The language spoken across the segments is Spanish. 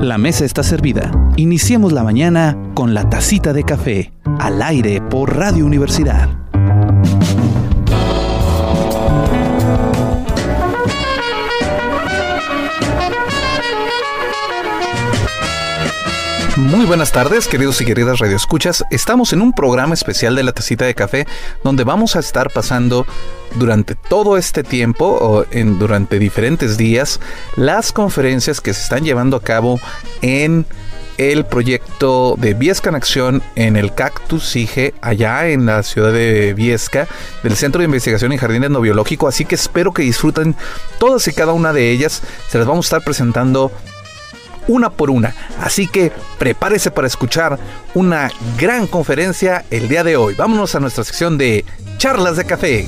La mesa está servida. Iniciemos la mañana con la tacita de café, al aire por Radio Universidad. Muy buenas tardes, queridos y queridas radioescuchas. Estamos en un programa especial de la tacita de café donde vamos a estar pasando durante todo este tiempo o en, durante diferentes días las conferencias que se están llevando a cabo en el proyecto de Viesca en Acción en el Cactus SIGE, allá en la ciudad de Viesca, del Centro de Investigación en Jardines No Biológico. Así que espero que disfruten todas y cada una de ellas. Se las vamos a estar presentando una por una. Así que prepárese para escuchar una gran conferencia el día de hoy. Vámonos a nuestra sección de charlas de café.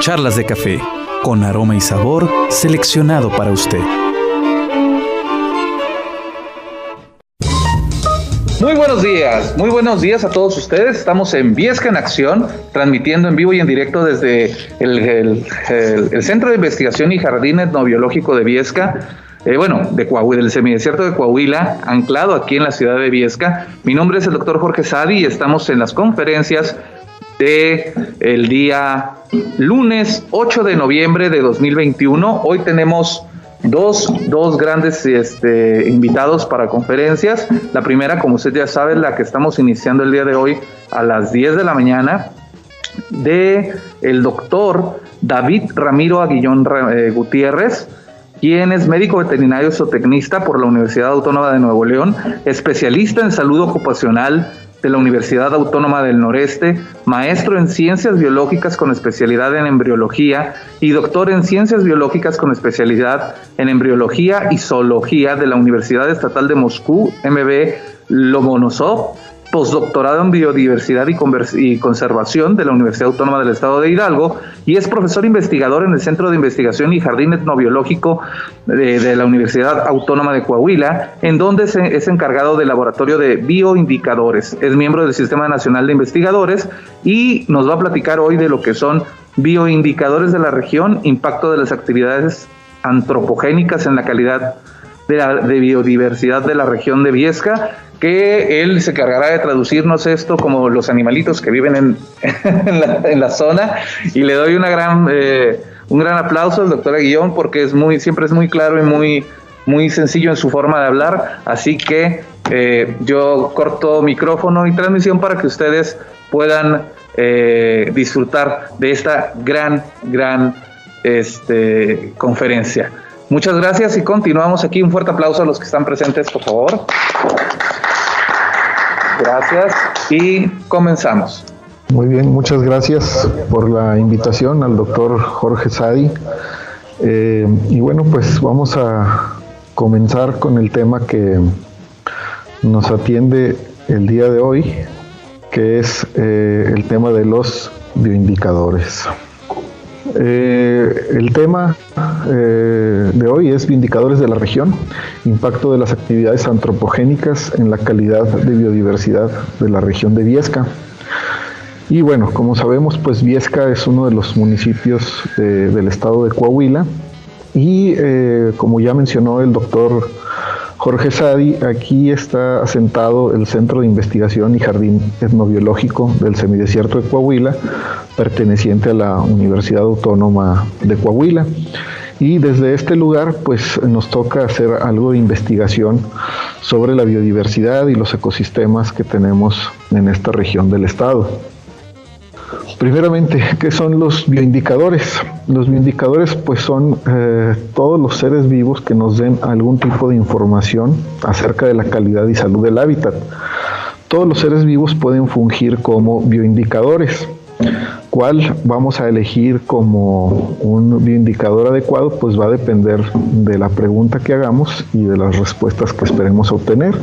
Charlas de café, con aroma y sabor seleccionado para usted. Muy buenos días, muy buenos días a todos ustedes. Estamos en Viesca en Acción, transmitiendo en vivo y en directo desde el, Centro de Investigación y Jardín Etnobiológico de Viesca. Eh, bueno, de Coahuila, del semidesierto de Coahuila, anclado aquí en la ciudad de Viesca. Mi nombre es el doctor Jorge Sadi y estamos en las conferencias de el día lunes 8 de noviembre de 2021. Hoy tenemos dos, dos grandes este, invitados para conferencias. La primera, como usted ya sabe, la que estamos iniciando el día de hoy a las 10 de la mañana, de el doctor David Ramiro Aguillón eh, Gutiérrez, quien es médico veterinario zootecnista por la Universidad Autónoma de Nuevo León, especialista en salud ocupacional de la Universidad Autónoma del Noreste, maestro en ciencias biológicas con especialidad en embriología y doctor en ciencias biológicas con especialidad en embriología y zoología de la Universidad Estatal de Moscú, MB Lomonosov postdoctorado en biodiversidad y, conservación de la Universidad Autónoma del Estado de Hidalgo y es profesor investigador en el Centro de Investigación y Jardín Etnobiológico de, la Universidad Autónoma de Coahuila, en donde es encargado del laboratorio de bioindicadores. Es miembro del Sistema Nacional de Investigadores y nos va a platicar hoy de lo que son bioindicadores de la región, impacto de las actividades antropogénicas en la calidad de, la, de biodiversidad de la región de Viesca que él se cargará de traducirnos esto como los animalitos que viven en, en, la, zona y le doy una gran, eh, un gran aplauso al doctor Aguillón porque es muy, siempre es muy claro y muy, muy sencillo en su forma de hablar, así que eh, yo corto micrófono y transmisión para que ustedes puedan eh, disfrutar de esta gran, gran este, conferencia. Muchas gracias y continuamos aquí. Un fuerte aplauso a los que están presentes, por favor. Gracias y comenzamos. Muy bien, muchas gracias por la invitación al doctor Jorge Sadi. Eh, y bueno, pues vamos a comenzar con el tema que nos atiende el día de hoy, que es eh, el tema de los bioindicadores. Eh, el tema eh, de hoy es Indicadores de la región, impacto de las actividades antropogénicas en la calidad de biodiversidad de la región de Viesca. Y bueno, como sabemos, pues Viesca es uno de los municipios del estado de Coahuila y eh, como ya mencionó el doctor Jorge Sadi, aquí está asentado el Centro de Investigación y Jardín Etnobiológico del Semidesierto de Coahuila, perteneciente a la Universidad Autónoma de Coahuila. Y desde este lugar, pues nos toca hacer algo de investigación sobre la biodiversidad y los ecosistemas que tenemos en esta región del estado. Primeramente, ¿qué son los bioindicadores? Los bioindicadores pues son eh, todos los seres vivos que nos den algún tipo de información acerca de la calidad y salud del hábitat. Todos los seres vivos pueden fungir como bioindicadores. ¿Cuál vamos a elegir como un bioindicador adecuado? Pues va a depender de la pregunta que hagamos y de las respuestas que esperemos obtener.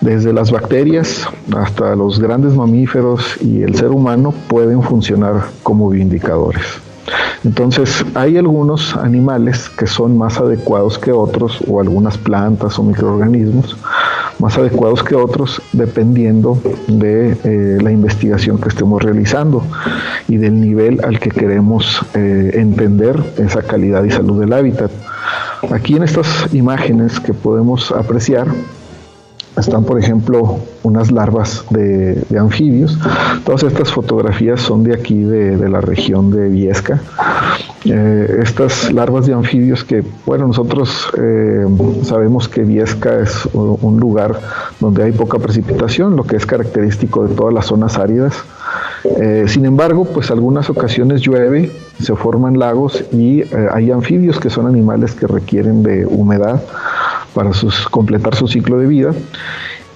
Desde las bacterias hasta los grandes mamíferos y el ser humano pueden funcionar como bioindicadores. Entonces, hay algunos animales que son más adecuados que otros, o algunas plantas o microorganismos más adecuados que otros dependiendo de eh, la investigación que estemos realizando y del nivel al que queremos eh, entender esa calidad y salud del hábitat. Aquí en estas imágenes que podemos apreciar, están, por ejemplo, unas larvas de, anfibios. Todas estas fotografías son de aquí, de, la región de Viesca. Eh, estas larvas de anfibios que, bueno, nosotros eh, sabemos que Viesca es un lugar donde hay poca precipitación, lo que es característico de todas las zonas áridas. Eh, sin embargo, pues algunas ocasiones llueve, se forman lagos y hay anfibios que son animales que requieren de humedad para sus, completar su ciclo de vida.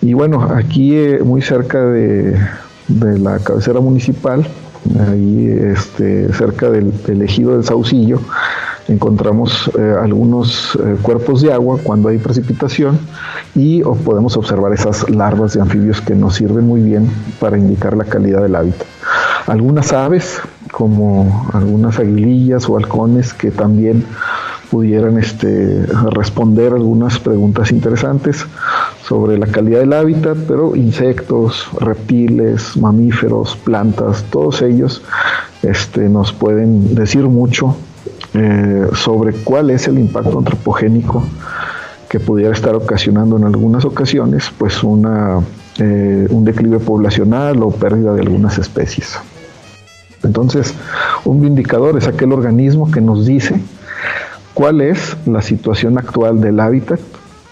Y bueno, aquí eh, muy cerca de, la cabecera municipal, ahí este, cerca del, ejido del Saucillo, encontramos eh, algunos eh, cuerpos de agua cuando hay precipitación y podemos observar esas larvas de anfibios que nos sirven muy bien para indicar la calidad del hábitat. Algunas aves, como algunas aguilillas o halcones que también pudieran este, responder algunas preguntas interesantes sobre la calidad del hábitat, pero insectos, reptiles, mamíferos, plantas, todos ellos este, nos pueden decir mucho eh, sobre cuál es el impacto antropogénico que pudiera estar ocasionando en algunas ocasiones pues una, eh, un declive poblacional o pérdida de algunas especies. Entonces, un indicador es aquel organismo que nos dice cuál es la situación actual del hábitat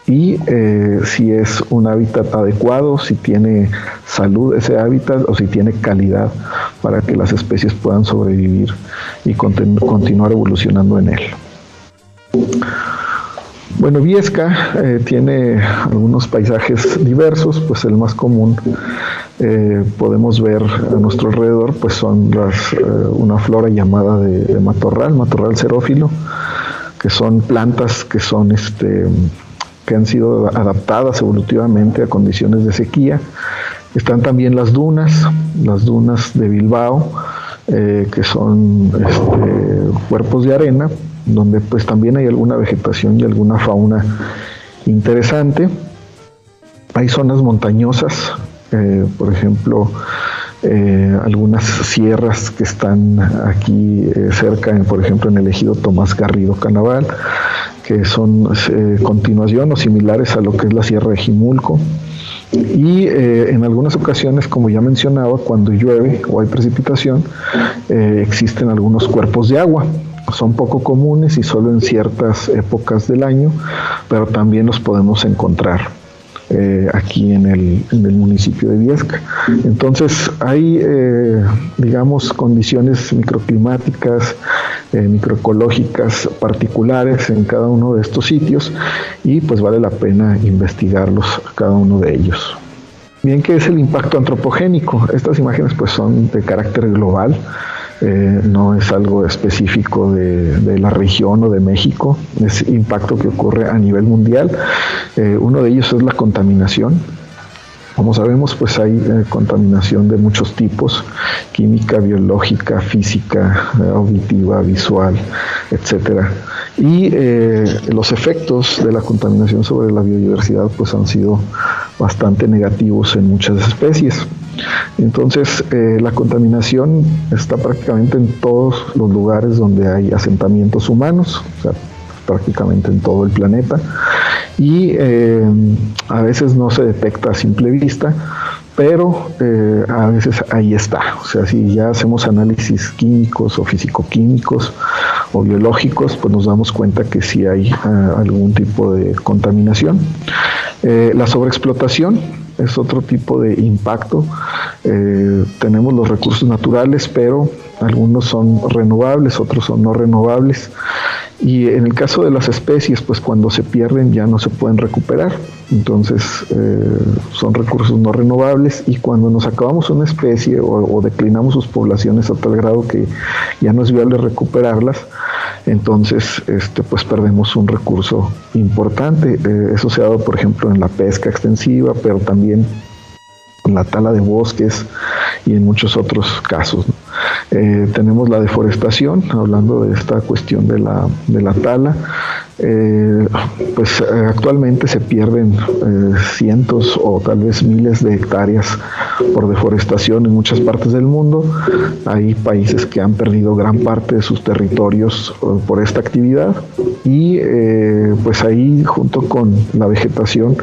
y eh, si es un hábitat adecuado, si tiene salud ese hábitat o si tiene calidad para que las especies puedan sobrevivir y continuar evolucionando en él. Bueno, Viesca eh, tiene algunos paisajes diversos, pues el más común eh, podemos ver a nuestro alrededor, pues son una flora llamada de, de matorral, matorral xerófilo, que son plantas que son este que han sido adaptadas evolutivamente a condiciones de sequía. Están también las dunas, las dunas de Bilbao, eh, que son este, cuerpos de arena, donde pues también hay alguna vegetación y alguna fauna interesante. Hay zonas montañosas, eh, por ejemplo, eh, algunas sierras que están aquí eh, cerca, por ejemplo en el ejido Tomás Garrido Canaval, que son eh, continuación o similares a lo que es la sierra de Jimulco. Y en algunas ocasiones, como ya mencionaba, cuando llueve o hay precipitación, existen algunos cuerpos de agua. Son poco comunes y solo en ciertas épocas del año, pero también los podemos encontrar. Eh, aquí en el, municipio de Viesca. Entonces hay, eh, digamos, condiciones microclimáticas, eh, microecológicas particulares en cada uno de estos sitios y pues vale la pena investigarlos cada uno de ellos. Bien, ¿qué es el impacto antropogénico? Estas imágenes pues son de carácter global. Eh, no es algo específico de, la región o de México, es impacto que ocurre a nivel mundial. Eh, uno de ellos es la contaminación. Como sabemos, pues hay eh, contaminación de muchos tipos, química, biológica, física, auditiva, visual, etcétera. Y los efectos de la contaminación sobre la biodiversidad pues han sido bastante negativos en muchas especies. Entonces, eh, la contaminación está prácticamente en todos los lugares donde hay asentamientos humanos, o sea, prácticamente en todo el planeta, y eh, a veces no se detecta a simple vista, pero eh, a veces ahí está. O sea, si ya hacemos análisis químicos o físico-químicos o biológicos, pues nos damos cuenta que sí hay algún tipo de contaminación. la sobreexplotación es otro tipo de impacto. Eh, tenemos los recursos naturales, pero algunos son renovables, otros son no renovables. Y en el caso de las especies, pues cuando se pierden ya no se pueden recuperar. Entonces eh, son recursos no renovables y cuando nos acabamos una especie o, declinamos sus poblaciones a tal grado que ya no es viable recuperarlas, entonces este, pues perdemos un recurso importante. Eh, eso se ha dado, por ejemplo, en la pesca extensiva, pero también en la tala de bosques y en muchos otros casos. Eh, tenemos la deforestación, hablando de esta cuestión de la, de la tala. Eh, pues eh, actualmente se pierden eh, cientos o tal vez miles de hectáreas por deforestación en muchas partes del mundo. Hay países que han perdido gran parte de sus territorios por esta actividad y pues ahí junto con la vegetación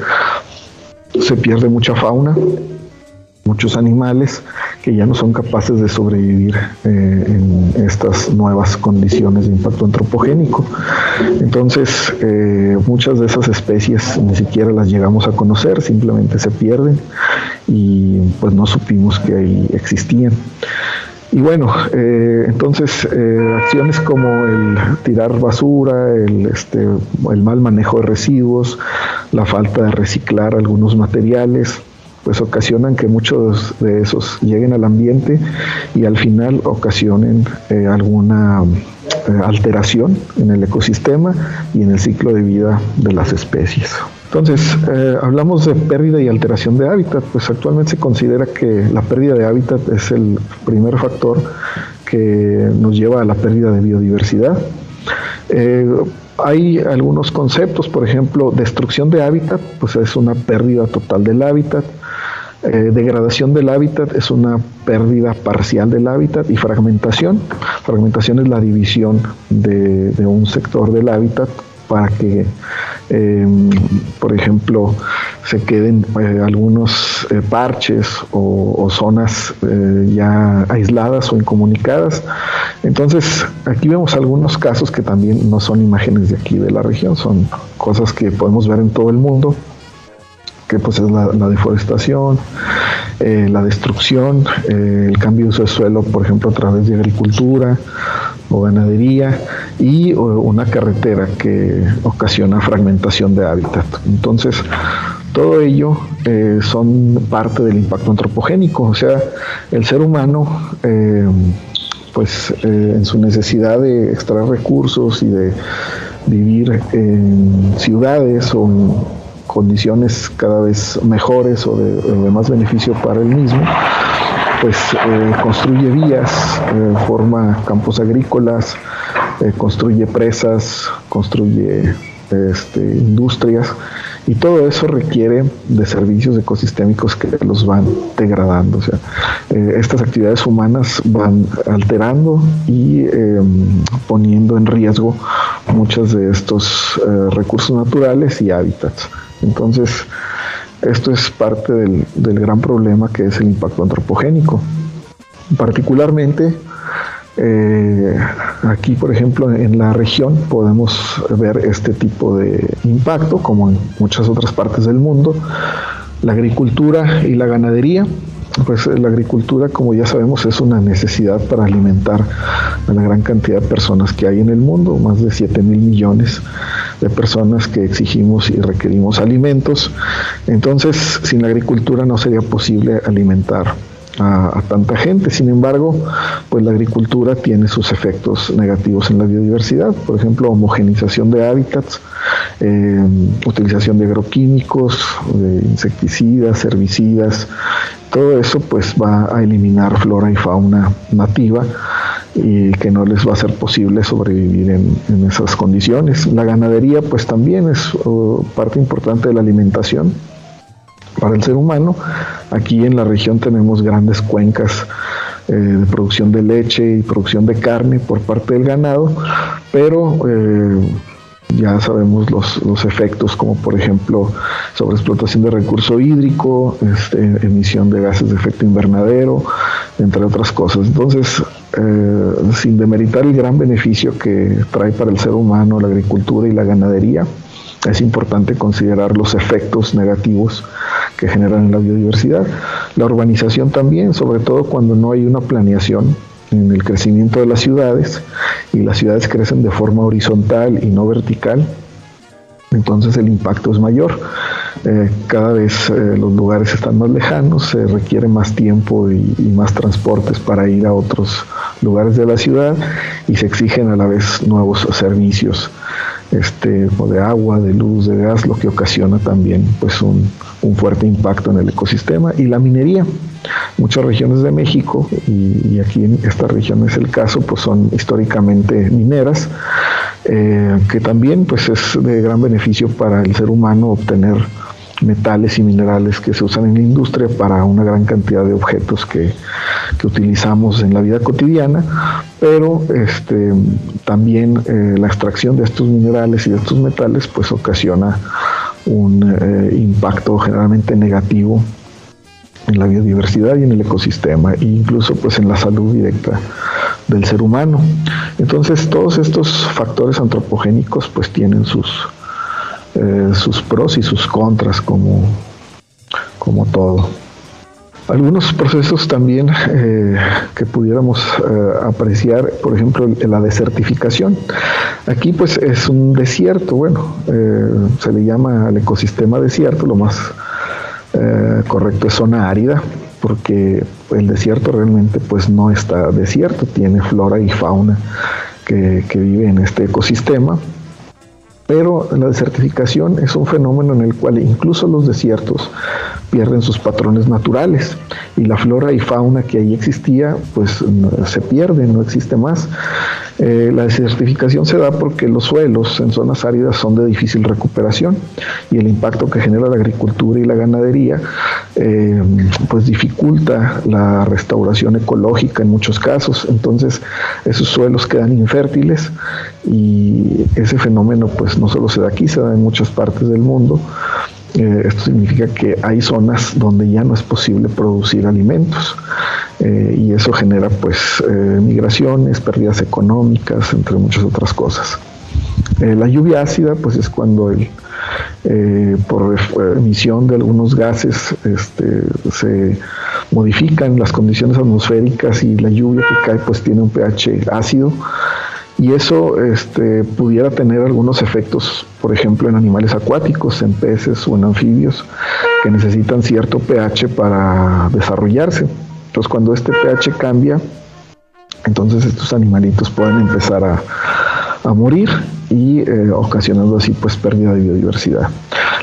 se pierde mucha fauna muchos animales que ya no son capaces de sobrevivir eh, en estas nuevas condiciones de impacto antropogénico. Entonces, eh, muchas de esas especies ni siquiera las llegamos a conocer, simplemente se pierden y pues no supimos que ahí existían. Y bueno, eh, entonces acciones como el tirar basura, el, este, el mal manejo de residuos, la falta de reciclar algunos materiales, pues ocasionan que muchos de esos lleguen al ambiente y al final ocasionen eh, alguna eh, alteración en el ecosistema y en el ciclo de vida de las especies. Entonces, eh, hablamos de pérdida y alteración de hábitat, pues actualmente se considera que la pérdida de hábitat es el primer factor que nos lleva a la pérdida de biodiversidad. Hay algunos conceptos, por ejemplo, destrucción de hábitat, pues es una pérdida total del hábitat. Eh, degradación del hábitat es una pérdida parcial del hábitat y fragmentación. Fragmentación es la división de, un sector del hábitat para que, em, por ejemplo, se queden eh, algunos eh, parches o, zonas ya aisladas o incomunicadas. Entonces, aquí vemos algunos casos que también no son imágenes de aquí de la región, son cosas que podemos ver en todo el mundo que pues es la, deforestación, eh, la destrucción, eh, el cambio de uso de suelo, por ejemplo, a través de agricultura o ganadería y una carretera que ocasiona fragmentación de hábitat. Entonces, todo ello eh, son parte del impacto antropogénico, o sea, el ser humano, pues en su necesidad de extraer recursos y de vivir en ciudades o condiciones cada vez mejores o de, más beneficio para él mismo, pues eh, construye vías, eh, forma campos agrícolas, eh, construye presas, construye este, industrias y todo eso requiere de servicios ecosistémicos que los van degradando. O sea, estas actividades humanas van alterando y em, poniendo en riesgo muchos de estos recursos naturales y hábitats. Entonces, esto es parte del, gran problema que es el impacto antropogénico. Particularmente, eh, aquí, por ejemplo, en la región podemos ver este tipo de impacto, como en muchas otras partes del mundo. La agricultura y la ganadería pues la agricultura, como ya sabemos, es una necesidad para alimentar a la gran cantidad de personas que hay en el mundo, más de 7 mil millones de personas que exigimos y requerimos alimentos. Entonces, sin la agricultura no sería posible alimentar a, tanta gente. Sin embargo, pues la agricultura tiene sus efectos negativos en la biodiversidad, por ejemplo, homogenización de hábitats, eh, utilización de agroquímicos, de insecticidas, herbicidas, todo eso pues va a eliminar flora y fauna nativa y que no les va a ser posible sobrevivir en, esas condiciones. La ganadería pues también es uh, parte importante de la alimentación para el ser humano. Aquí en la región tenemos grandes cuencas eh, de producción de leche y producción de carne por parte del ganado, pero eh, ya sabemos los, efectos como por ejemplo sobreexplotación de recurso hídrico, este, emisión de gases de efecto invernadero, entre otras cosas. Entonces, eh, sin demeritar el gran beneficio que trae para el ser humano la agricultura y la ganadería, es importante considerar los efectos negativos que generan en la biodiversidad. La urbanización también, sobre todo cuando no hay una planeación en el crecimiento de las ciudades y las ciudades crecen de forma horizontal y no vertical, entonces el impacto es mayor. Eh, cada vez eh, los lugares están más lejanos, se requiere más tiempo y, más transportes para ir a otros lugares de la ciudad y se exigen a la vez nuevos servicios este, o de agua, de luz, de gas, lo que ocasiona también pues un, fuerte impacto en el ecosistema y la minería. Muchas regiones de México, y, aquí en esta región es el caso, pues son históricamente mineras eh, que también pues es de gran beneficio para el ser humano obtener metales y minerales que se usan en la industria para una gran cantidad de objetos que, utilizamos en la vida cotidiana, pero este, también eh, la extracción de estos minerales y de estos metales pues ocasiona un eh, impacto generalmente negativo en la biodiversidad y en el ecosistema e incluso pues en la salud directa del ser humano. Entonces todos estos factores antropogénicos pues tienen sus, eh, sus pros y sus contras como, como todo. Algunos procesos también eh, que pudiéramos eh, apreciar, por ejemplo, la desertificación. Aquí pues es un desierto, bueno, se le llama al ecosistema desierto, lo más correcto es zona árida, porque el desierto realmente pues no está desierto, tiene flora y fauna que, que vive en este ecosistema pero la desertificación es un fenómeno en el cual incluso los desiertos pierden sus patrones naturales y la flora y fauna que ahí existía pues se pierde, no existe más. Eh, la desertificación se da porque los suelos en zonas áridas son de difícil recuperación y el impacto que genera la agricultura y la ganadería eh, pues dificulta la restauración ecológica en muchos casos. Entonces esos suelos quedan infértiles y ese fenómeno pues no solo se da aquí, se da en muchas partes del mundo. Eh, esto significa que hay zonas donde ya no es posible producir alimentos eh, y eso genera pues eh, migraciones, pérdidas económicas, entre muchas otras cosas. la lluvia ácida pues es cuando el, por emisión de algunos gases este, se modifican las condiciones atmosféricas y la lluvia que cae pues tiene un pH ácido y eso este, pudiera tener algunos efectos, por ejemplo, en animales acuáticos, en peces o en anfibios, que necesitan cierto pH para desarrollarse. Entonces, cuando este pH cambia, entonces estos animalitos pueden empezar a, morir y eh, ocasionando así pues pérdida de biodiversidad.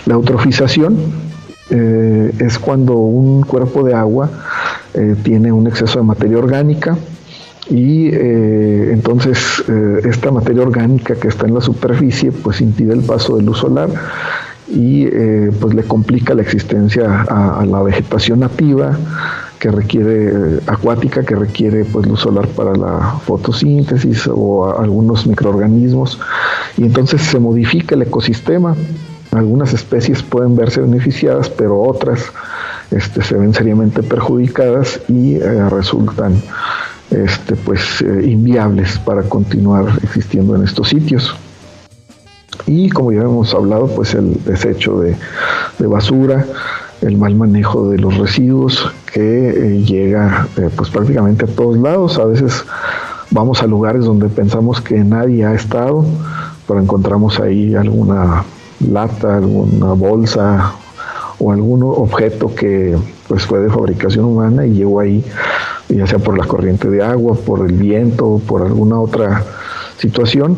La eutrofización eh, es cuando un cuerpo de agua eh, tiene un exceso de materia orgánica y eh, entonces eh, esta materia orgánica que está en la superficie pues impide el paso de luz solar y eh, pues le complica la existencia a, la vegetación nativa que requiere acuática que requiere pues luz solar para la fotosíntesis o algunos microorganismos. Y entonces se modifica el ecosistema. Algunas especies pueden verse beneficiadas pero otras este, se ven seriamente perjudicadas y resultan este, pues, eh, inviables para continuar existiendo en estos sitios. Y como ya hemos hablado, pues el desecho de, basura, el mal manejo de los residuos que eh, llega eh, pues prácticamente a todos lados. A veces vamos a lugares donde pensamos que nadie ha estado, pero encontramos ahí alguna lata, alguna bolsa o algún objeto que pues fue de fabricación humana y llegó ahí ya sea por la corriente de agua, por el viento, por alguna otra situación,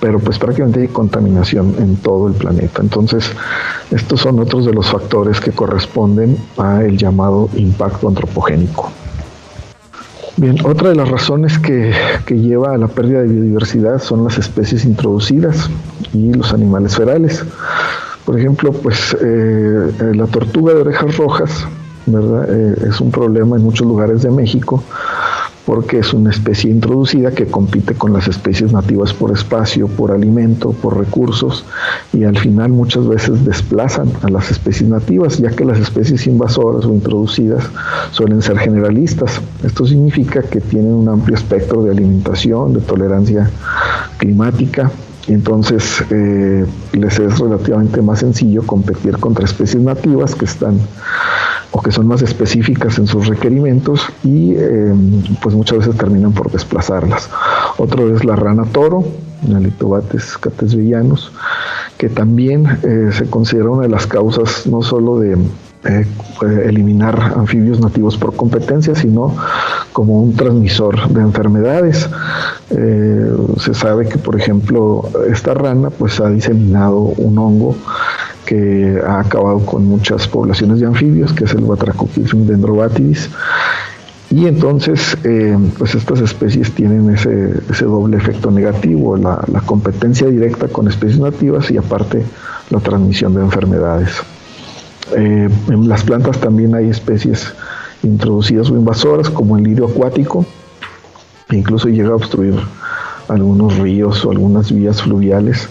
pero pues prácticamente hay contaminación en todo el planeta. Entonces, estos son otros de los factores que corresponden a el llamado impacto antropogénico. Bien, otra de las razones que, lleva a la pérdida de biodiversidad son las especies introducidas y los animales ferales. Por ejemplo, pues eh, la tortuga de orejas rojas eh, es un problema en muchos lugares de México porque es una especie introducida que compite con las especies nativas por espacio, por alimento, por recursos y al final muchas veces desplazan a las especies nativas, ya que las especies invasoras o introducidas suelen ser generalistas. Esto significa que tienen un amplio espectro de alimentación, de tolerancia climática, entonces eh, les es relativamente más sencillo competir contra especies nativas que están o que son más específicas en sus requerimientos y eh, pues muchas veces terminan por desplazarlas. Otro es la rana toro, Nalitobates catesvillanos, que también eh, se considera una de las causas no solo de eh, eliminar anfibios nativos por competencia, sino como un transmisor de enfermedades. se sabe que, por ejemplo, esta rana pues ha diseminado un hongo que ha acabado con muchas poblaciones de anfibios, que es el Batrachophyllum dendrobatidis, Y entonces, eh, pues estas especies tienen ese, ese doble efecto negativo, la, competencia directa con especies nativas y aparte la transmisión de enfermedades. Eh, en las plantas también hay especies introducidas o invasoras, como el lirio acuático, e incluso llega a obstruir algunos ríos o algunas vías fluviales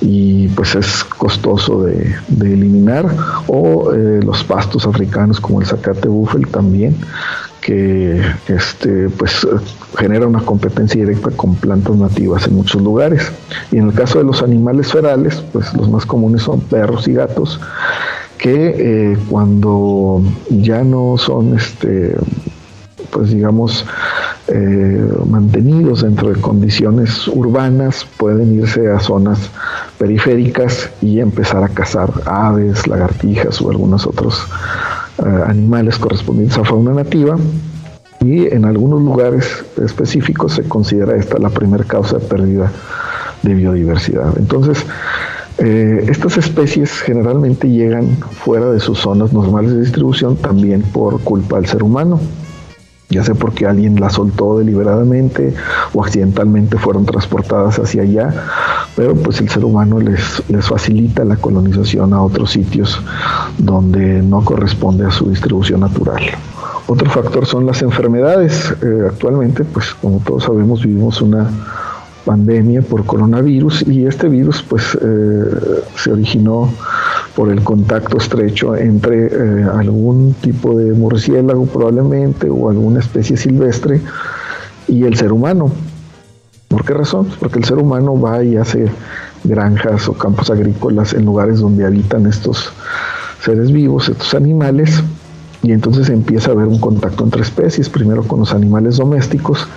y pues es costoso de, eliminar. O eh, los pastos africanos como el zacate buffel también que este pues genera una competencia directa con plantas nativas en muchos lugares. Y en el caso de los animales ferales pues los más comunes son perros y gatos que eh, cuando ya no son este pues digamos eh, mantenidos dentro de condiciones urbanas, pueden irse a zonas periféricas y empezar a cazar aves, lagartijas o algunos otros eh, animales correspondientes a fauna nativa. Y en algunos lugares específicos se considera esta la primera causa de pérdida de biodiversidad. Entonces, eh, estas especies generalmente llegan fuera de sus zonas normales de distribución también por culpa del ser humano ya sea porque alguien la soltó deliberadamente o accidentalmente fueron transportadas hacia allá, pero pues el ser humano les, les facilita la colonización a otros sitios donde no corresponde a su distribución natural. Otro factor son las enfermedades. Eh, actualmente, pues como todos sabemos, vivimos una pandemia por coronavirus y este virus pues eh, se originó por el contacto estrecho entre eh, algún tipo de murciélago probablemente o alguna especie silvestre y el ser humano. ¿Por qué razón? Porque el ser humano va y hace granjas o campos agrícolas en lugares donde habitan estos seres vivos, estos animales, y entonces empieza a haber un contacto entre especies, primero con los animales domésticos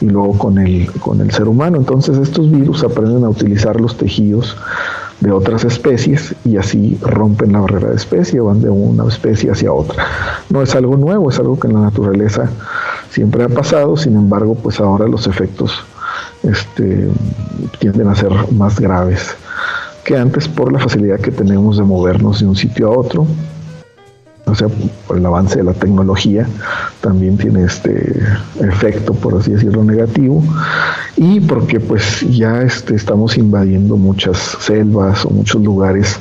y luego con el, con el ser humano. Entonces estos virus aprenden a utilizar los tejidos de otras especies y así rompen la barrera de especie, van de una especie hacia otra. No es algo nuevo, es algo que en la naturaleza siempre ha pasado, sin embargo, pues ahora los efectos este, tienden a ser más graves que antes por la facilidad que tenemos de movernos de un sitio a otro, o sea, el avance de la tecnología también tiene este efecto, por así decirlo, negativo, y porque pues ya este, estamos invadiendo muchas selvas o muchos lugares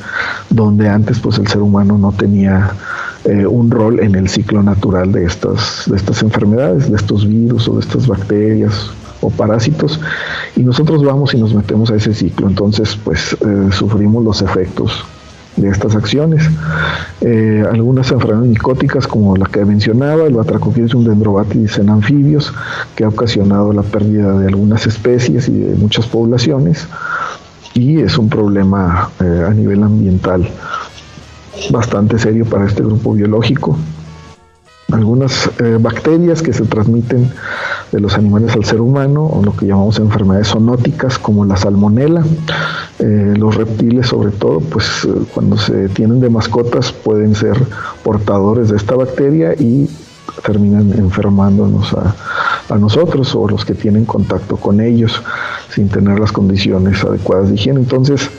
donde antes pues el ser humano no tenía eh, un rol en el ciclo natural de estas, de estas enfermedades, de estos virus o de estas bacterias o parásitos. Y nosotros vamos y nos metemos a ese ciclo. Entonces pues eh, sufrimos los efectos de estas acciones. Eh, algunas enfermedades micóticas, como la que mencionaba, el un dendrobatis en anfibios, que ha ocasionado la pérdida de algunas especies y de muchas poblaciones, y es un problema eh, a nivel ambiental bastante serio para este grupo biológico algunas eh, bacterias que se transmiten de los animales al ser humano, o lo que llamamos enfermedades zoonóticas, como la salmonela. Los reptiles, sobre todo, pues eh, cuando se tienen de mascotas, pueden ser portadores de esta bacteria y terminan enfermándonos a, a nosotros o los que tienen contacto con ellos sin tener las condiciones adecuadas de higiene. Entonces,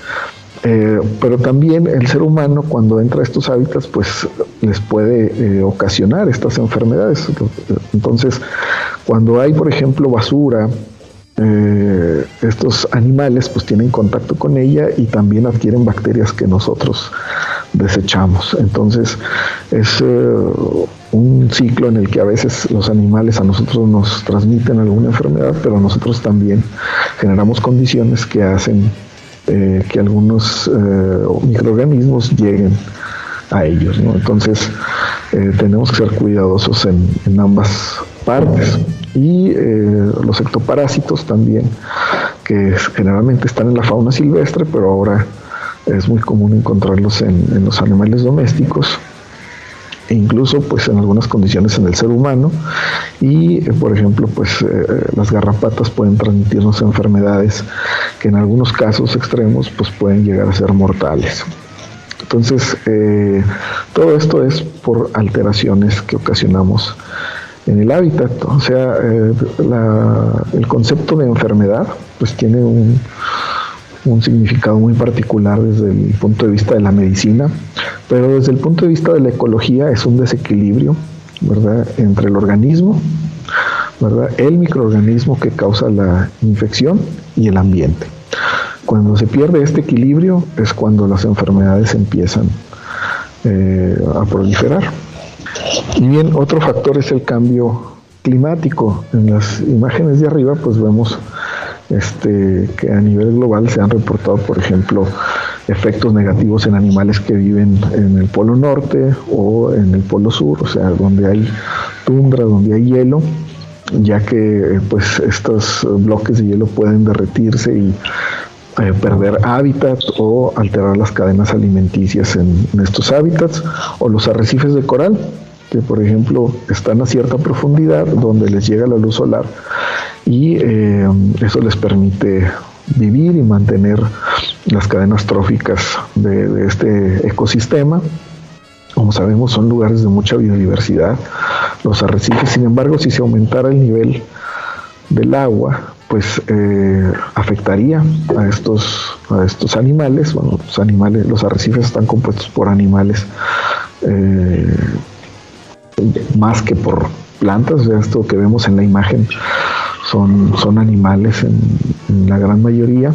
eh, pero también el ser humano cuando entra a estos hábitats pues les puede eh, ocasionar estas enfermedades. Entonces, cuando hay, por ejemplo, basura, eh, estos animales pues tienen contacto con ella y también adquieren bacterias que nosotros desechamos. Entonces, es un ciclo en el que a veces los animales a nosotros nos transmiten alguna enfermedad, pero nosotros también generamos condiciones que hacen eh, que algunos eh, microorganismos lleguen a ellos. Entonces, eh, tenemos que ser cuidadosos en, ambas partes. Y los ectoparásitos también, que generalmente están en la fauna silvestre, pero ahora es muy común encontrarlos en los animales domésticos e incluso pues en algunas condiciones en el ser humano y eh, por ejemplo pues eh, las garrapatas pueden transmitirnos enfermedades que en algunos casos extremos pues pueden llegar a ser mortales. Entonces eh, todo esto es por alteraciones que ocasionamos en el hábitat. O sea, el concepto de enfermedad pues tiene un, un significado muy particular desde el punto de vista de la medicina, pero desde el punto de vista de la ecología es un desequilibrio ¿verdad? Entre el organismo, ¿verdad? El microorganismo que causa la infección y el ambiente. Cuando se pierde este equilibrio es cuando las enfermedades empiezan eh, a proliferar. Y bien, otro factor es el cambio climático. En las imágenes de arriba, pues vemos este, que a nivel global se han reportado, por ejemplo, efectos negativos en animales que viven en el polo norte o en el polo sur, o sea, donde hay tundra, donde hay hielo, ya que pues estos bloques de hielo pueden derretirse y eh, perder hábitat o alterar las cadenas alimenticias en, estos hábitats, o los arrecifes de coral, que por ejemplo están a cierta profundidad donde les llega la luz solar y eh, eso les permite vivir y mantener las cadenas tróficas de, este ecosistema. Como sabemos, son lugares de mucha biodiversidad. Los arrecifes, sin embargo, si se aumentara el nivel del agua, pues eh, afectaría a estos, a estos animales. Bueno, los animales, los arrecifes están compuestos por animales eh, más que por plantas. esto que vemos en la imagen son, son animales en la gran mayoría.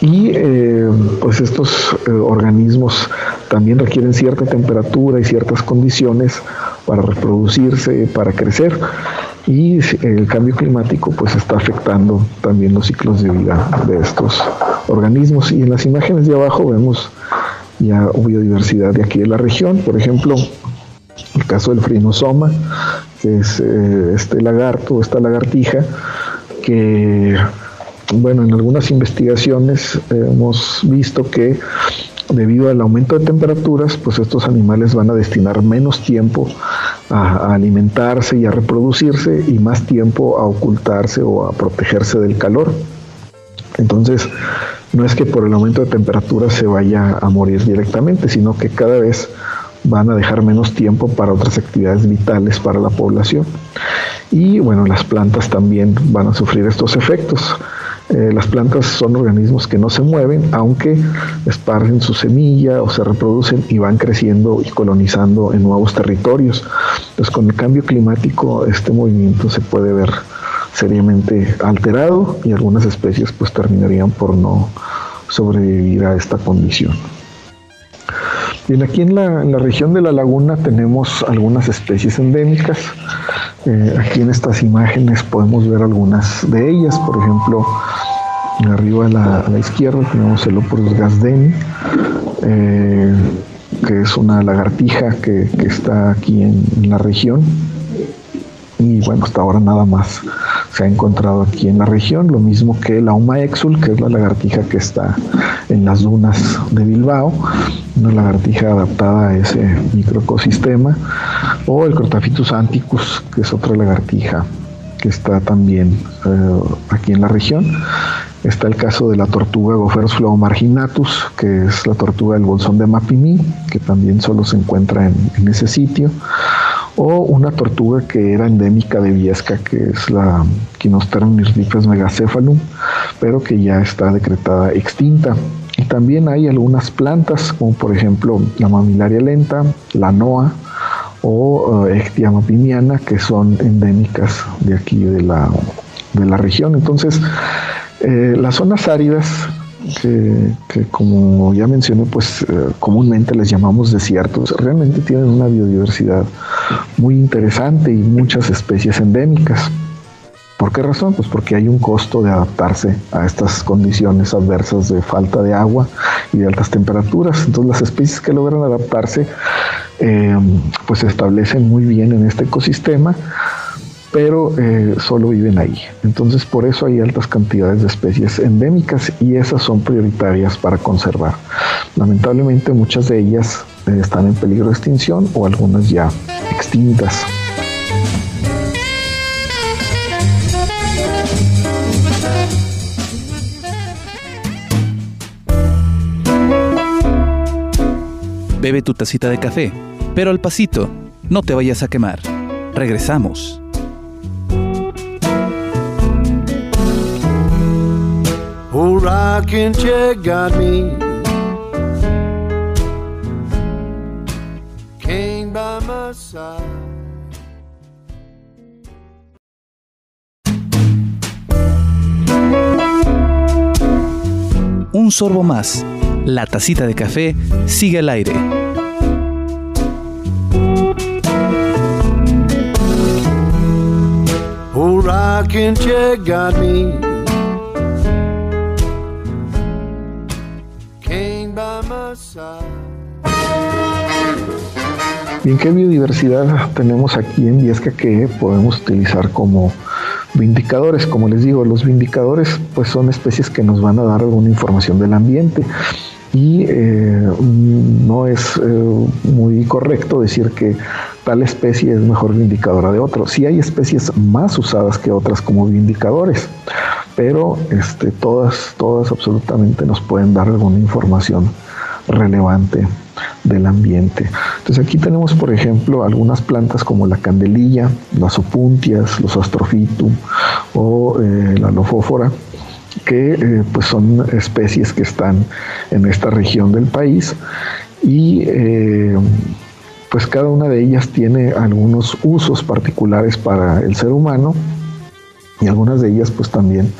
Y eh, pues estos organismos también requieren cierta temperatura y ciertas condiciones para reproducirse, para crecer. Y el cambio climático pues está afectando también los ciclos de vida de estos organismos. Y en las imágenes de abajo vemos ya biodiversidad de aquí de la región. Por ejemplo, el caso del frinosoma, que es eh, este lagarto, esta lagartija, que bueno, en algunas investigaciones hemos visto que debido al aumento de temperaturas, pues estos animales van a destinar menos tiempo a, alimentarse y a reproducirse y más tiempo a ocultarse o a protegerse del calor. Entonces, no es que por el aumento de temperatura se vaya a morir directamente, sino que cada vez van a dejar menos tiempo para otras actividades vitales para la población. Y bueno, las plantas también van a sufrir estos efectos. Eh, las plantas son organismos que no se mueven, aunque esparcen su semilla o se reproducen y van creciendo y colonizando en nuevos territorios. Entonces, con el cambio climático, este movimiento se puede ver seriamente alterado y algunas especies pues terminarían por no sobrevivir a esta condición. Bien, aquí en la, región de la laguna tenemos algunas especies endémicas. Eh, aquí en estas imágenes podemos ver algunas de ellas, por ejemplo, Arriba a la, izquierda tenemos el Opus gasdeni, eh, que es una lagartija que, está aquí en, la región. Y bueno, hasta ahora nada más se ha encontrado aquí en la región, lo mismo que la Uma exul, que es la lagartija que está en las dunas de Bilbao, una lagartija adaptada a ese microecosistema, o el Crotaphytus anticus, que es otra lagartija que está también eh, aquí en la región. Está el caso de la tortuga Gopherus marginatus, que es la tortuga del bolsón de Mapimí, que también solo se encuentra en, ese sitio. O una tortuga que era endémica de Viesca, que es la Quinosterum nirdipes megacephalum, pero que ya está decretada extinta. Y también hay algunas plantas, como por ejemplo la mamilaria lenta, la noa o uh, Mapimiana, que son endémicas de aquí de la, de la región. Entonces, eh, las zonas áridas, que, como ya mencioné, pues eh, comúnmente les llamamos desiertos, realmente tienen una biodiversidad muy interesante y muchas especies endémicas. ¿Por qué razón? Pues porque hay un costo de adaptarse a estas condiciones adversas de falta de agua y de altas temperaturas. Entonces las especies que logran adaptarse eh, pues se establecen muy bien en este ecosistema pero eh, solo viven ahí. Entonces por eso hay altas cantidades de especies endémicas y esas son prioritarias para conservar. Lamentablemente muchas de ellas eh, están en peligro de extinción o algunas ya extintas. Bebe tu tacita de café, pero al pasito, no te vayas a quemar. Regresamos. rocking chair got me. By my side. Un sorbo más. La tacita de café sigue al aire. Bien, ¿qué biodiversidad tenemos aquí en Viesca que podemos utilizar como Vindicadores, como les digo, los vindicadores pues son especies que nos van a dar alguna información del ambiente. Y eh, no es eh, muy correcto decir que tal especie es mejor vindicadora de otro. Sí hay especies más usadas que otras como vindicadores, pero este, todas, todas absolutamente nos pueden dar alguna información relevante del ambiente. Entonces aquí tenemos, por ejemplo, algunas plantas como la candelilla, las opuntias, los astrofitum o eh, la lofófora, que eh, pues son especies que están en esta región del país y eh, pues cada una de ellas tiene algunos usos particulares para el ser humano y algunas de ellas pues también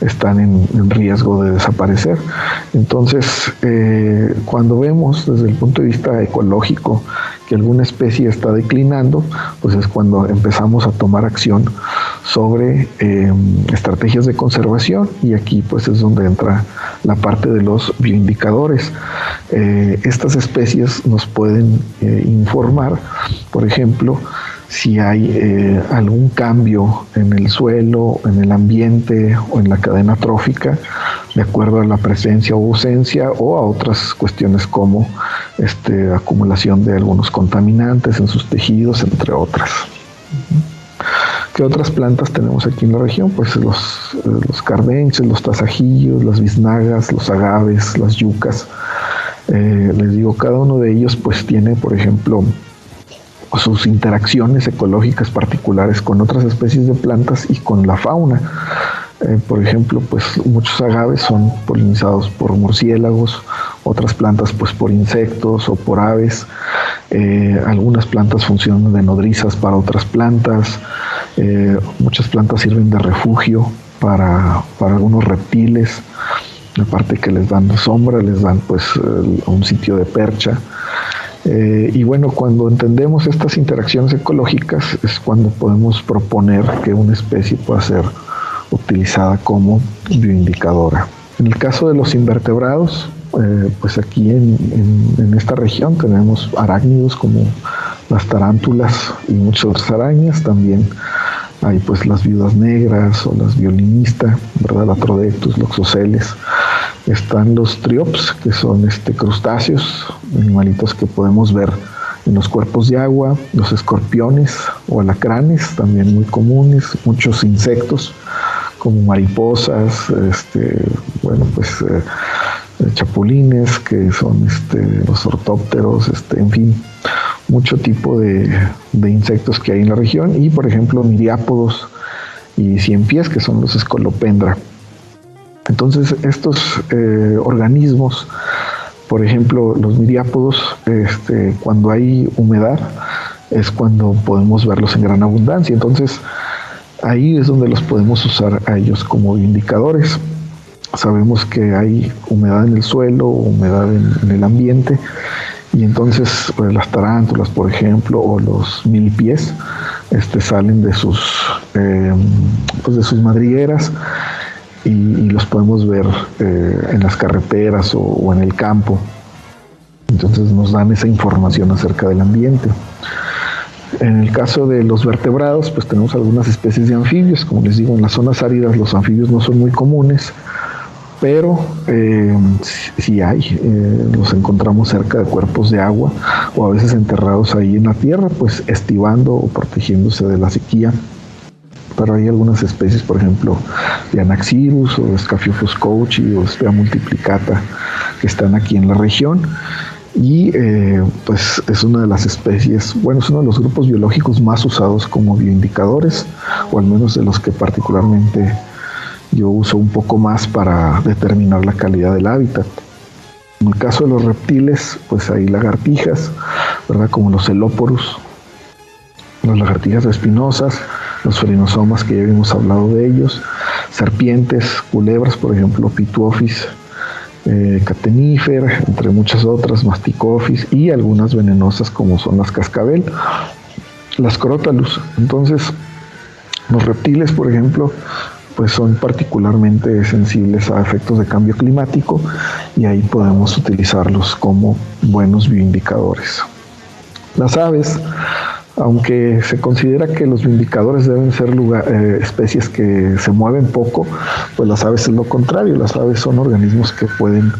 están en, riesgo de desaparecer. Entonces, eh, cuando vemos desde el punto de vista ecológico que alguna especie está declinando, pues es cuando empezamos a tomar acción sobre em, estrategias de conservación y aquí pues es donde entra la parte de los bioindicadores. Eh, estas especies nos pueden eh, informar, por ejemplo, si hay eh, algún cambio en el suelo, en el ambiente o en la cadena trófica, de acuerdo a la presencia o ausencia o a otras cuestiones como este, acumulación de algunos contaminantes en sus tejidos, entre otras. ¿Qué otras plantas tenemos aquí en la región? Pues los, eh, los cardenches, los tasajillos, las biznagas, los agaves, las yucas. Eh, les digo, cada uno de ellos pues tiene, por ejemplo, sus interacciones ecológicas particulares con otras especies de plantas y con la fauna. Eh, por ejemplo, pues muchos agaves son polinizados por murciélagos, otras plantas pues por insectos o por aves. Eh, algunas plantas funcionan de nodrizas para otras plantas. Eh, muchas plantas sirven de refugio para, para algunos reptiles. Aparte que les dan sombra, les dan pues un sitio de percha. Eh, y bueno, cuando entendemos estas interacciones ecológicas es cuando podemos proponer que una especie pueda ser utilizada como bioindicadora. En el caso de los invertebrados, eh, pues aquí en, esta región tenemos arácnidos como las tarántulas y muchas otras arañas, también hay pues las viudas negras o las violinistas, ¿verdad? La Trodectus, loxoceles. Están los triops, que son este, crustáceos, animalitos que podemos ver en los cuerpos de agua, los escorpiones o alacranes, también muy comunes, muchos insectos como mariposas, este, bueno, pues eh, chapulines, que son este, los ortópteros, este, en fin, mucho tipo de, insectos que hay en la región y, por ejemplo, miriápodos y cien que son los escolopendra. Entonces, estos eh, organismos, por ejemplo, los miriápodos, este, cuando hay humedad, es cuando podemos verlos en gran abundancia. Entonces, ahí es donde los podemos usar a ellos como indicadores. Sabemos que hay humedad en el suelo, humedad en el ambiente, y entonces pues, las tarántulas, por ejemplo, o los milipies, este, salen de sus, em, pues, de sus madrigueras y, los podemos ver eh, en las carreteras o, en el campo. Entonces nos dan esa información acerca del ambiente. En el caso de los vertebrados, pues tenemos algunas especies de anfibios. Como les digo, en las zonas áridas los anfibios no son muy comunes pero eh, si hay, eh, los encontramos cerca de cuerpos de agua o a veces enterrados ahí en la tierra, pues estivando o protegiéndose de la sequía. Pero hay algunas especies, por ejemplo, de Anaxirus o Scaphiopus couchi o Spea multiplicata que están aquí en la región y eh, pues es una de las especies, bueno, es uno de los grupos biológicos más usados como bioindicadores, o al menos de los que particularmente yo uso un poco más para determinar la calidad del hábitat. En el caso de los reptiles, pues hay lagartijas, ¿verdad? Como los celóporos, las lagartijas espinosas, los ferinosomas que ya habíamos hablado de ellos, serpientes, culebras, por ejemplo, Pituophis eh, catenífer, entre muchas otras, masticophis y algunas venenosas como son las cascabel, las crotalus. Entonces, los reptiles, por ejemplo, pues son particularmente sensibles a efectos de cambio climático y ahí podemos utilizarlos como buenos bioindicadores. Las aves, aunque se considera que los bioindicadores deben ser eh, especies que se mueven poco, pues las aves es lo contrario, las aves son organismos que pueden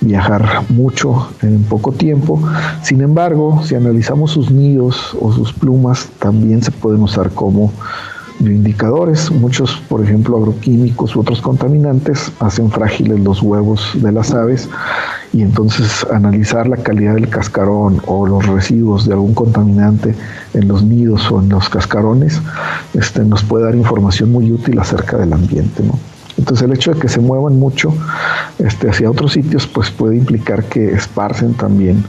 viajar mucho en poco tiempo. Sin embargo, si analizamos sus nidos o sus plumas, también se pueden usar como indicadores. Muchos, por ejemplo, agroquímicos u otros contaminantes hacen frágiles los huevos de las aves y entonces analizar la calidad del cascarón o los residuos de algún contaminante en los nidos o en los cascarones este, nos puede dar información muy útil acerca del ambiente. Entonces el hecho de que se muevan mucho este, hacia otros sitios pues puede implicar que esparcen también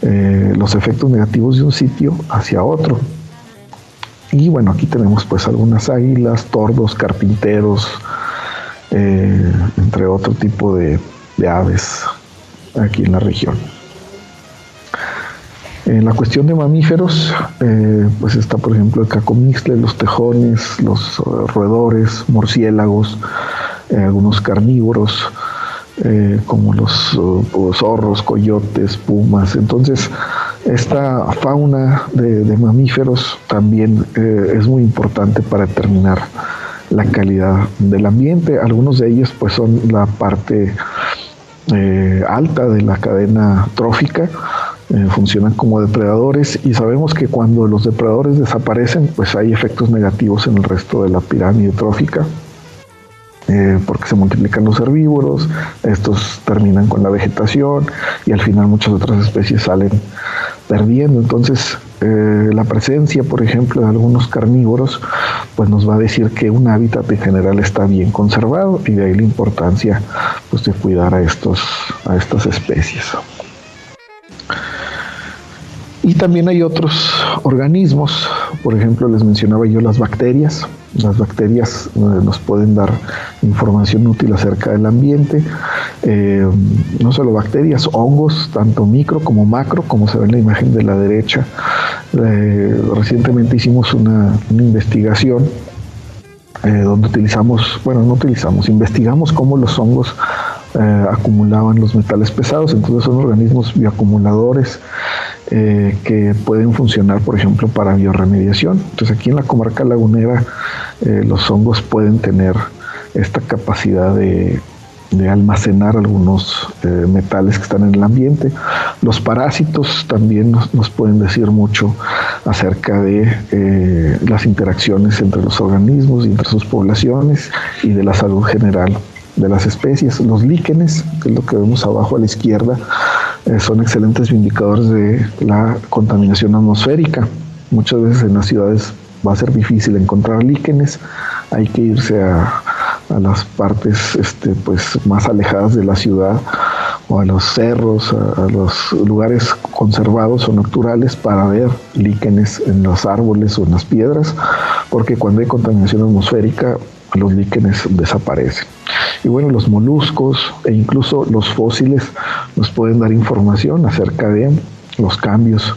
eh, los efectos negativos de un sitio hacia otro. Y bueno, aquí tenemos pues algunas águilas, tordos, carpinteros, eh, entre otro tipo de, aves aquí en la región. En la cuestión de mamíferos, eh, pues está por ejemplo el cacomixle, los tejones, los eh, roedores, murciélagos, algunos carnívoros, como los zorros, coyotes, pumas. Entonces, esta fauna de, mamíferos también eh, es muy importante para determinar la calidad del ambiente. Algunos de ellos pues son la parte eh, alta de la cadena trófica, eh, funcionan como depredadores y sabemos que cuando los depredadores desaparecen pues hay efectos negativos en el resto de la pirámide trófica. porque se multiplican los herbívoros, estos terminan con la vegetación y al final muchas otras especies salen perdiendo. Entonces, eh, la presencia, por ejemplo, de algunos carnívoros, pues nos va a decir que un hábitat en general está bien conservado y de ahí la importancia pues, de cuidar a, estos, a estas especies. Y también hay otros organismos, por ejemplo, les mencionaba yo las bacterias. Las bacterias eh, nos pueden dar información útil acerca del ambiente. Eh, no solo bacterias, hongos, tanto micro como macro, como se ve en la imagen de la derecha. Eh, recientemente hicimos una, investigación donde utilizamos, bueno, no utilizamos, investigamos cómo los hongos acumulaban los metales pesados. Entonces son organismos bioacumuladores eh, que pueden funcionar, por ejemplo, para bioremediación. Entonces aquí en la comarca lagunera eh, los hongos pueden tener esta capacidad de, almacenar algunos eh, metales que están en el ambiente. Los parásitos también nos, pueden decir mucho acerca de las interacciones entre los organismos y entre sus poblaciones y de la salud general de las especies. Los líquenes, que es lo que vemos abajo a la izquierda, eh, son excelentes indicadores de la contaminación atmosférica. Muchas veces en las ciudades va a ser difícil encontrar líquenes, hay que irse a, las partes este, pues, más alejadas de la ciudad o a los cerros, a, los lugares conservados o naturales para ver líquenes en los árboles o en las piedras, porque cuando hay contaminación atmosférica los líquenes desaparecen. Y bueno, los moluscos e incluso los fósiles nos pueden dar información acerca de los cambios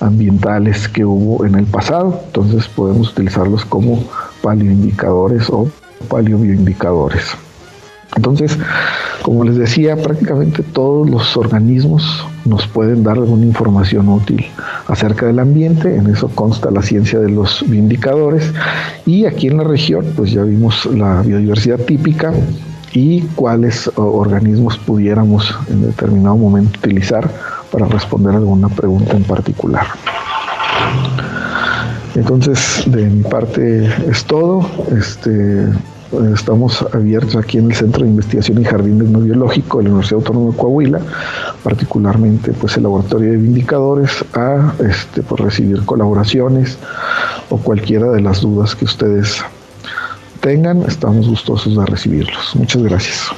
ambientales que hubo en el pasado. Entonces podemos utilizarlos como paleoindicadores o paleobioindicadores. Entonces, como les decía, prácticamente todos los organismos nos pueden dar alguna información útil acerca del ambiente, en eso consta la ciencia de los bioindicadores y aquí en la región pues ya vimos la biodiversidad típica y cuáles organismos pudiéramos en determinado momento utilizar para responder alguna pregunta en particular. Entonces, de mi parte es todo. Este, Estamos abiertos aquí en el Centro de Investigación y Jardín No Biológico de la Universidad Autónoma de Coahuila, particularmente pues el laboratorio de indicadores, a este, pues, recibir colaboraciones o cualquiera de las dudas que ustedes tengan. Estamos gustosos de recibirlos. Muchas gracias.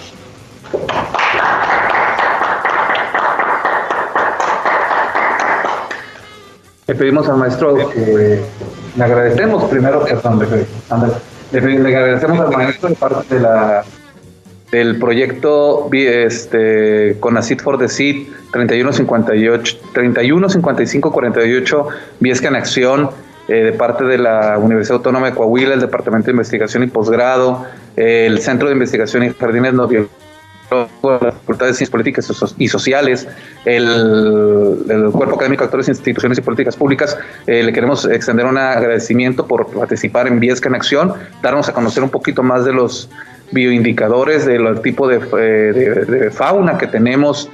Le pedimos al maestro que le agradecemos primero, perdón, le, le agradecemos al maestro de parte de la del proyecto este, Conacid for the Seed 3158, 315548 Viesca en Acción, eh, de parte de la Universidad Autónoma de Coahuila, el Departamento de Investigación y Posgrado, el Centro de Investigación y Jardines No la Facultad de Ciencias Políticas y Sociales, el, Cuerpo Académico de Actores, Instituciones y Políticas Públicas, eh, le queremos extender un agradecimiento por participar en Viesca en Acción, darnos a conocer un poquito más de los bioindicadores, del tipo de, eh, fauna que tenemos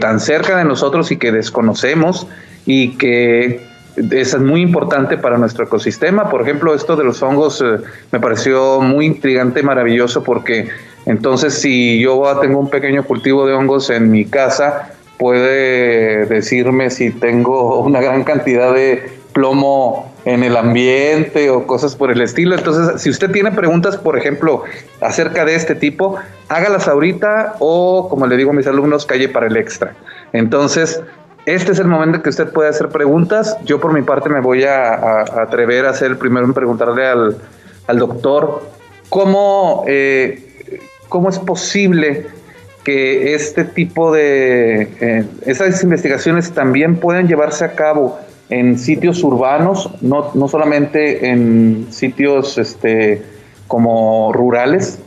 tan cerca de nosotros y que desconocemos y que es muy importante para nuestro ecosistema. Por ejemplo, esto de los hongos eh, me pareció muy intrigante, maravilloso, porque entonces si yo tengo un pequeño cultivo de hongos en mi casa, puede decirme si tengo una gran cantidad de plomo en el ambiente o cosas por el estilo. Entonces, si usted tiene preguntas, por ejemplo, acerca de este tipo, hágalas ahorita o, como le digo a mis alumnos, calle para el extra. Entonces, este es el momento en que usted puede hacer preguntas. Yo por mi parte me voy a, atrever a el primero en preguntarle al, doctor cómo, eh, cómo es posible que este tipo de eh, esas investigaciones también puedan llevarse a cabo en sitios urbanos, no, no solamente en sitios este, como rurales.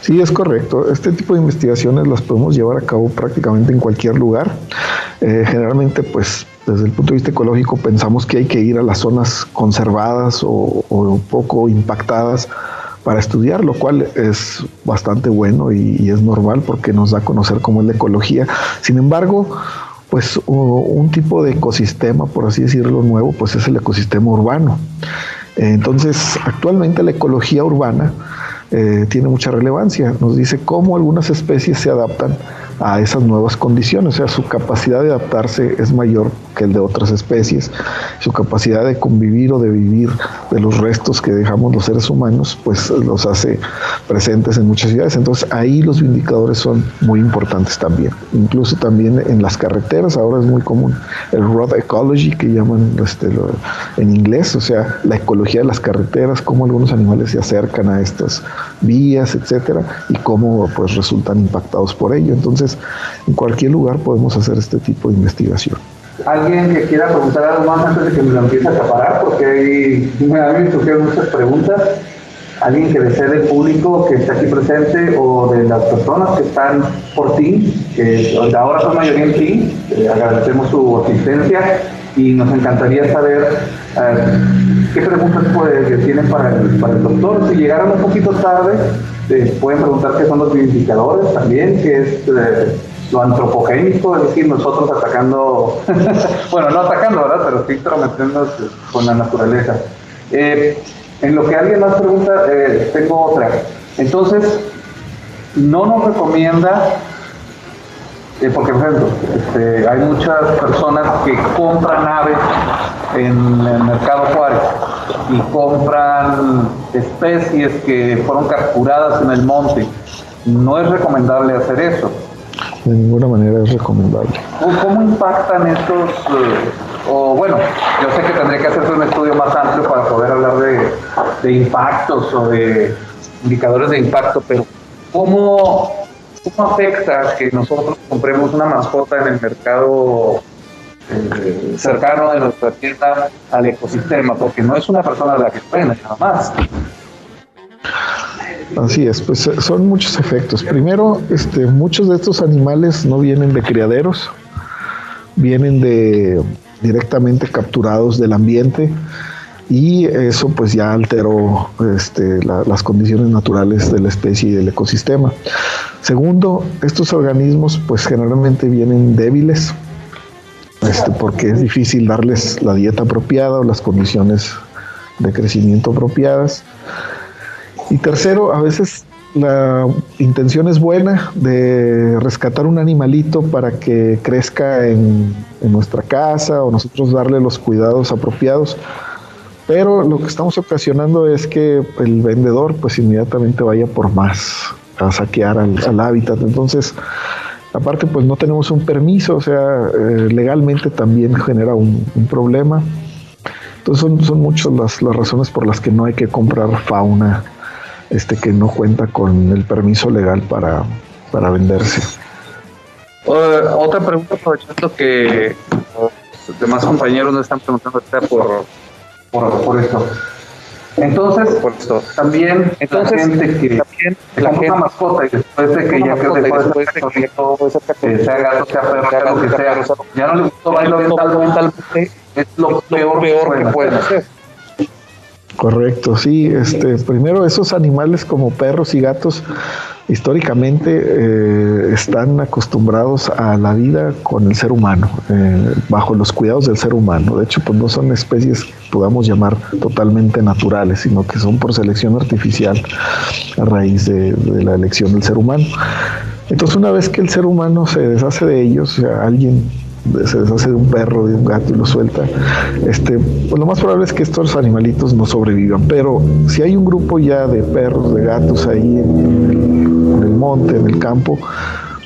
Sí, es correcto. Este tipo de investigaciones las podemos llevar a cabo prácticamente en cualquier lugar. Eh, generalmente, pues, desde el punto de vista ecológico, pensamos que hay que ir a las zonas conservadas o, un poco impactadas para estudiar, lo cual es bastante bueno y, es normal porque nos da a conocer cómo es la ecología. Sin embargo, pues un tipo de ecosistema, por así decirlo, nuevo, pues es el ecosistema urbano. Entonces, actualmente la ecología urbana eh, tiene mucha relevancia. Nos dice cómo algunas especies se adaptan a esas nuevas condiciones, o sea, su capacidad de adaptarse es mayor que el de otras especies, su capacidad de convivir o de vivir de los restos que dejamos los seres humanos, pues los hace presentes en muchas ciudades. Entonces ahí los indicadores son muy importantes también. Incluso también en las carreteras, ahora es muy común el road ecology que llaman este, en inglés, o sea, la ecología de las carreteras, cómo algunos animales se acercan a estas vías, etcétera, y cómo pues resultan impactados por ello. Entonces, en cualquier lugar podemos hacer este tipo de investigación. ¿Alguien que quiera preguntar algo más antes de que me lo empiece a acaparar? Porque hay, me surgieron muchas preguntas. ¿Alguien que desee del público que está aquí presente o de las personas que están por ti, que ahora son mayoría en ti? agradecemos su asistencia y nos encantaría saber eh, qué preguntas puede, tienen para el doctor. Si llegaron un poquito tarde, eh, pueden preguntar qué son los indicadores también, qué es... Eh, lo antropogénico, es decir, nosotros atacando, bueno, no atacando, ¿verdad? Pero sí prometiendo con la naturaleza. Eh, en lo que alguien más pregunta, tengo otra. Entonces, no nos recomienda, porque por ejemplo, este, hay muchas personas que compran aves en el mercado Juárez y compran especies que fueron capturadas en el monte. No es recomendable hacer eso de ninguna manera es recomendable. ¿Cómo impactan estos, eh, o bueno, yo sé que tendría que hacerse un estudio más amplio para poder hablar de, impactos o de indicadores de impacto, pero ¿cómo, ¿cómo afecta que nosotros compremos una mascota en el mercado eh, cercano de nuestra tienda al ecosistema? Porque no es una persona la que frena, nada más. Así es, pues eh, son muchos efectos. Primero, este, muchos de estos animales no vienen de criaderos, vienen de directamente capturados del ambiente y eso pues ya alteró este, las condiciones naturales de la especie y del ecosistema. Segundo, estos organismos pues generalmente vienen débiles este, porque es difícil darles la dieta apropiada o las condiciones de crecimiento apropiadas. Y tercero, a veces la intención es buena de rescatar un animalito para que crezca en, nuestra casa o nosotros darle los cuidados apropiados. Pero lo que estamos ocasionando es que el vendedor pues inmediatamente vaya por más a saquear al, hábitat. Entonces, aparte pues no tenemos un permiso, o sea, eh, legalmente también genera un, problema. Entonces son, son muchas las, las razones por las que no hay que comprar fauna este que no cuenta con el permiso legal para, para venderse. otra pregunta, aprovechando que los demás compañeros no están preguntando por, por, por esto. Entonces, por esto, también, entonces, la gente que también la gente mascota y después de que ya que después de que todo eso que sea gato, sea perro, que sea, ya no le gustó bailar mentalmente, es lo peor, peor que pueden hacer. Correcto, sí. Este, primero, esos animales como perros y gatos históricamente eh, están acostumbrados a la vida con el ser humano, eh, bajo los cuidados del ser humano. De hecho, pues no son especies que podamos llamar totalmente naturales, sino que son por selección artificial a raíz de, de la elección del ser humano. Entonces, una vez que el ser humano se deshace de ellos, o sea, alguien se deshace de un perro, de un gato y lo suelta, este, pues lo más probable es que estos animalitos no sobrevivan. Pero si hay un grupo ya de perros, de gatos ahí en el, monte, en el campo,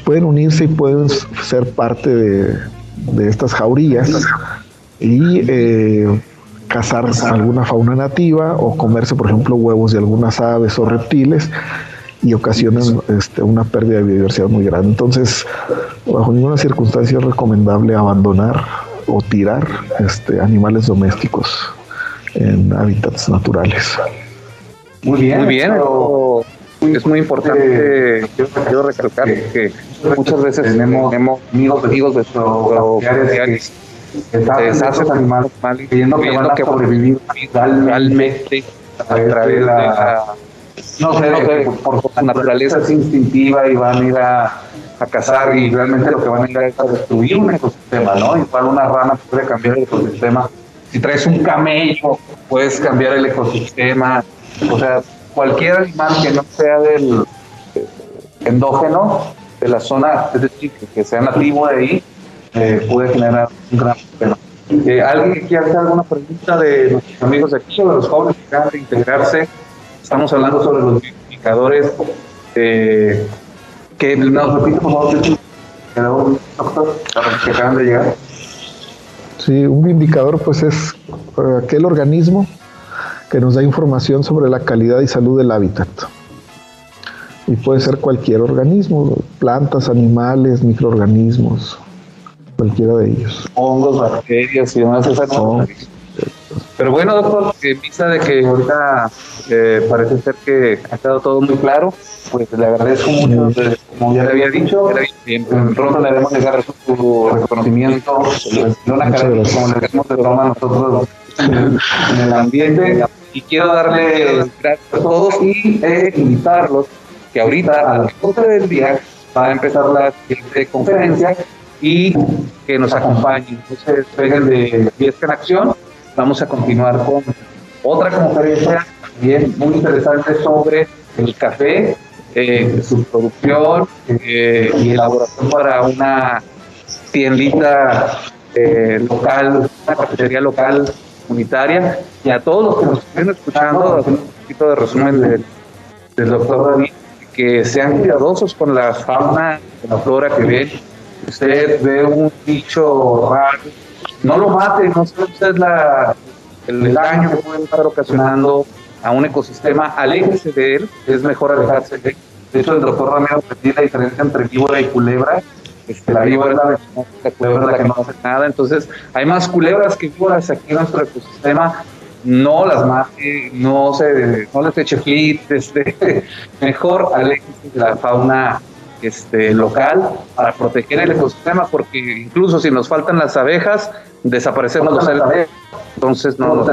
pueden unirse y pueden ser parte de, estas jaurías y eh, cazar alguna fauna nativa o comerse, por ejemplo, huevos de algunas aves o reptiles y ocasionan este, una pérdida de biodiversidad muy grande. Entonces, bajo ninguna circunstancia es recomendable abandonar o tirar este, animales domésticos en hábitats naturales. Muy bien, muy bien. es muy importante, quiero recalcar que muchas veces tenemos, amigos, amigos de familiares que se deshacen animales mal creyendo que van a sobrevivir realmente a través de la no sé, no sé, por, su naturaleza es instintiva y van a ir a, cazar y realmente lo que van a ir a es a destruir un ecosistema, ¿no? Igual una rana puede cambiar el ecosistema. Si traes un camello, puedes cambiar el ecosistema. O sea, cualquier animal que no sea del endógeno de la zona, es decir, que sea nativo de ahí, eh, puede generar un gran problema. Eh, ¿Alguien que quiera hacer alguna pregunta de nuestros amigos aquí o de los jóvenes que acaban de integrarse? Estamos hablando sobre los indicadores eh, que nos repite por favor, doctor, que acaban de llegar. Sí, un indicador pues es aquel organismo que nos da información sobre la calidad y salud del hábitat. Y puede ser cualquier organismo, plantas, animales, microorganismos, cualquiera de ellos. Hongos, bacterias y demás. Esas pero bueno, doctor, en vista de que ahorita eh, parece ser que ha quedado todo muy claro, pues le agradezco mucho, como ya le había dicho, pronto le haremos llegar su reconocimiento, no una como le hacemos de broma nosotros en el ambiente. Y quiero darle gracias a todos y eh, invitarlos que ahorita a las 12 del día va a empezar la siguiente conferencia y que nos acompañen. Entonces, vengan de Fiesta en Acción vamos a continuar con otra conferencia también muy interesante sobre el café, eh, su producción eh, y elaboración para una tiendita eh, local, una cafetería local unitaria. Y a todos los que nos estén escuchando, un poquito de resumen del, del doctor David, que sean cuidadosos con la fauna, con la flora que ven. Usted ve un bicho raro, no lo mate, no sé usted la, el daño que puede estar ocasionando a un ecosistema, aléjese de él, es mejor alejarse de él. De hecho, el doctor Ramiro tiene la diferencia entre víbora y culebra. Este, la víbora es la, la culebra la que no hace nada. Entonces, hay más culebras que víboras aquí en nuestro ecosistema. No las mate, no, se, no les eche flit, este, mejor aléjese de la fauna este, local para proteger el ecosistema, porque incluso si nos faltan las abejas, desaparecemos los. Entonces, no,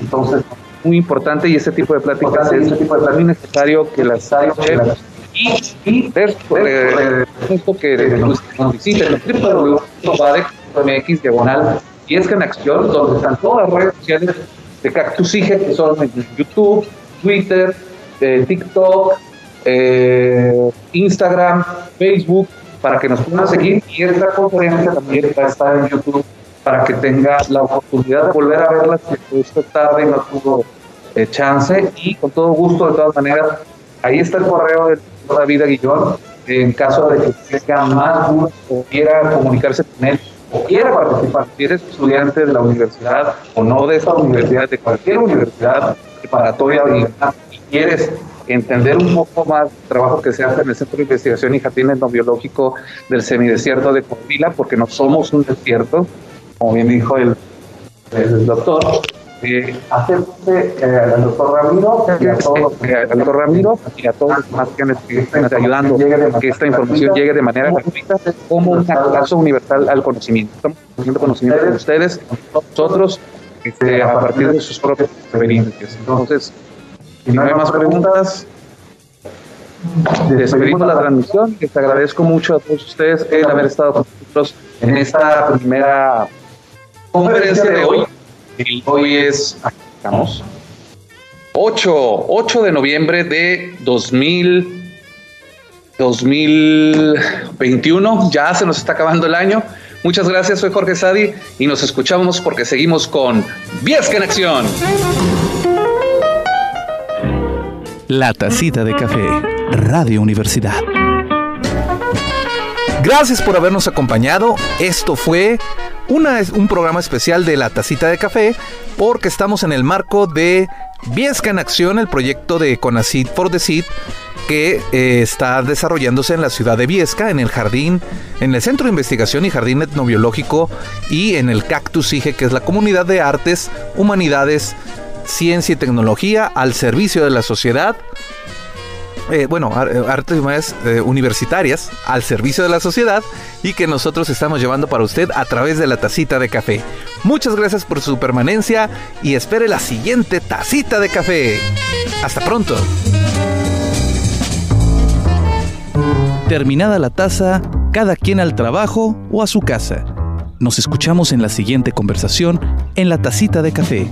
Entonces, muy importante y ese tipo de pláticas es ese tipo de muy necesario que las y, y eh, esto que nos visiten www.badec.mx diagonal y es que en acción donde están todas las redes sociales de Cactus que son YouTube, Twitter, eh, TikTok, eh, Instagram, Facebook, para que nos puedan seguir. Y esta conferencia también va a estar en YouTube para que tenga la oportunidad de volver a verla si esta tarde no tuvo eh, chance. Y con todo gusto, de todas maneras, ahí está el correo de David Aguillón. En caso de que tenga más dudas o quiera comunicarse con él o quiera participar, si eres estudiante de la universidad o no de esta universidad, de cualquier universidad preparatoria y quieres entender un poco más el trabajo que se hace en el Centro de Investigación y Jardín Etnobiológico del Semidesierto de Coahuila, porque no somos un desierto, como bien dijo el, el doctor, eh, hacerse eh, al doctor Ramiro y a todos eh, al doctor Ramiro y a todos los demás que están ayudando que esta información llegue de manera gratuita como un acceso universal al conocimiento. Estamos teniendo conocimiento con ustedes, nosotros, este, a partir de sus propias experiencias. Entonces, si no hay más preguntas, despedimos la transmisión. Les agradezco mucho a todos ustedes el haber estado con nosotros en esta primera conferencia de hoy. Hoy es, estamos, 8, 8 de noviembre de 2000, 2021. Ya se nos está acabando el año. Muchas gracias, soy Jorge Sadi y nos escuchamos porque seguimos con Viesca en Acción. La tacita de café, Radio Universidad. Gracias por habernos acompañado. Esto fue una, un programa especial de La Tacita de Café porque estamos en el marco de Viesca en Acción, el proyecto de Conacid for the Seed que eh, está desarrollándose en la ciudad de Viesca, en el jardín, en el Centro de Investigación y Jardín Etnobiológico y en el Cactus IGE, que es la comunidad de artes, humanidades, ciencia y tecnología al servicio de la sociedad eh, bueno, eh, artes más eh, universitarias al servicio de la sociedad y que nosotros estamos llevando para usted a través de la tacita de café. Muchas gracias por su permanencia y espere la siguiente tacita de café. Hasta pronto. Terminada la taza, cada quien al trabajo o a su casa. Nos escuchamos en la siguiente conversación en la tacita de café